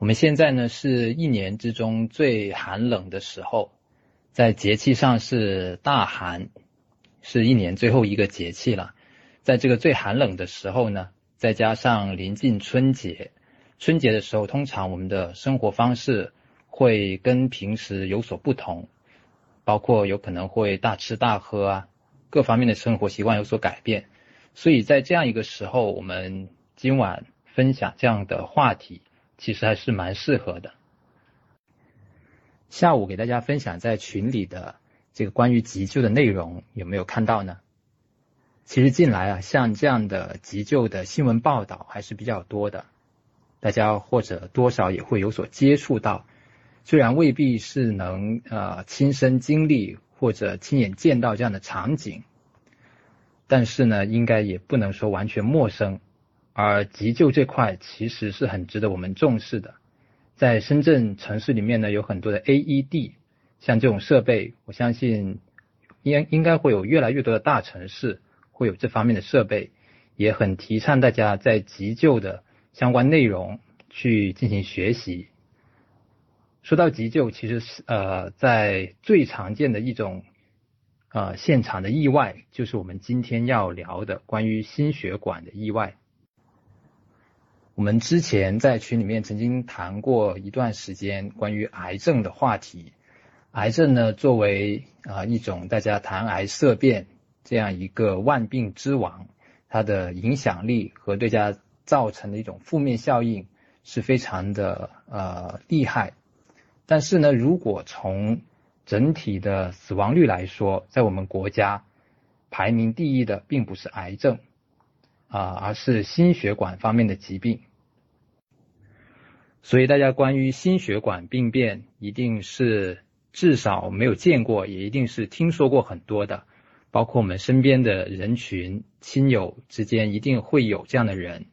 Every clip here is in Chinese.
我们现在呢是一年之中最寒冷的时候，在节气上是大寒，是一年最后一个节气了。在这个最寒冷的时候呢，再加上临近春节，春节的时候通常我们的生活方式会跟平时有所不同，包括有可能会大吃大喝啊，各方面的生活习惯有所改变。所以在这样一个时候，我们今晚分享这样的话题。其实还是蛮适合的。下午给大家分享在群里的这个关于急救的内容，有没有看到呢？其实近来啊，像这样的急救的新闻报道还是比较多的，大家或者多少也会有所接触到。虽然未必是能呃亲身经历或者亲眼见到这样的场景，但是呢，应该也不能说完全陌生。而急救这块其实是很值得我们重视的。在深圳城市里面呢，有很多的 AED，像这种设备，我相信应应该会有越来越多的大城市会有这方面的设备，也很提倡大家在急救的相关内容去进行学习。说到急救，其实是呃，在最常见的一种呃现场的意外，就是我们今天要聊的关于心血管的意外。我们之前在群里面曾经谈过一段时间关于癌症的话题。癌症呢，作为啊一种大家谈癌色变这样一个万病之王，它的影响力和对家造成的一种负面效应是非常的呃厉害。但是呢，如果从整体的死亡率来说，在我们国家排名第一的并不是癌症啊，而是心血管方面的疾病。所以大家关于心血管病变，一定是至少没有见过，也一定是听说过很多的。包括我们身边的人群、亲友之间，一定会有这样的人。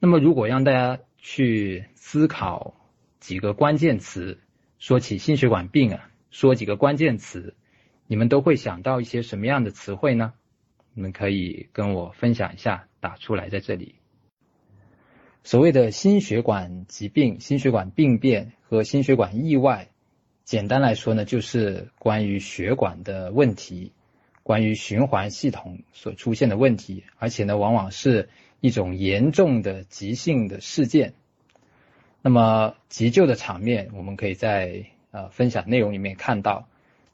那么，如果让大家去思考几个关键词，说起心血管病啊，说几个关键词，你们都会想到一些什么样的词汇呢？你们可以跟我分享一下，打出来在这里。所谓的心血管疾病、心血管病变和心血管意外，简单来说呢，就是关于血管的问题，关于循环系统所出现的问题，而且呢，往往是一种严重的急性的事件。那么急救的场面，我们可以在呃分享内容里面看到。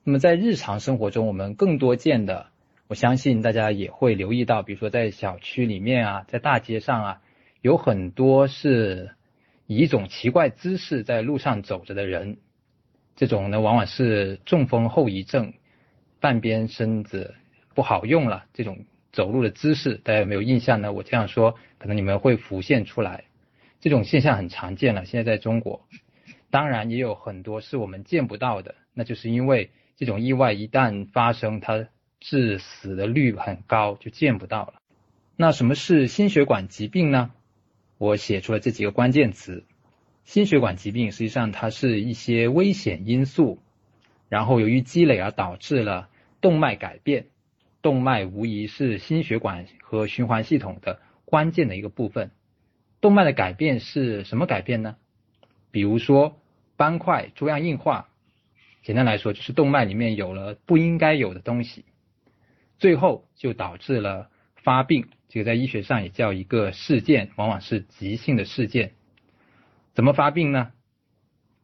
那么在日常生活中，我们更多见的，我相信大家也会留意到，比如说在小区里面啊，在大街上啊。有很多是以一种奇怪姿势在路上走着的人，这种呢往往是中风后遗症，半边身子不好用了，这种走路的姿势，大家有没有印象呢？我这样说，可能你们会浮现出来。这种现象很常见了，现在在中国，当然也有很多是我们见不到的，那就是因为这种意外一旦发生，它致死的率很高，就见不到了。那什么是心血管疾病呢？我写出了这几个关键词，心血管疾病实际上它是一些危险因素，然后由于积累而导致了动脉改变，动脉无疑是心血管和循环系统的关键的一个部分。动脉的改变是什么改变呢？比如说斑块粥样硬化，简单来说就是动脉里面有了不应该有的东西，最后就导致了发病。这个在医学上也叫一个事件，往往是急性的事件。怎么发病呢？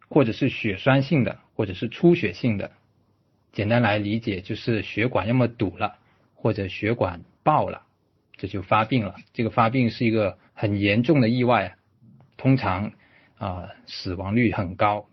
或者是血栓性的，或者是出血性的。简单来理解，就是血管要么堵了，或者血管爆了，这就发病了。这个发病是一个很严重的意外，通常啊死亡率很高，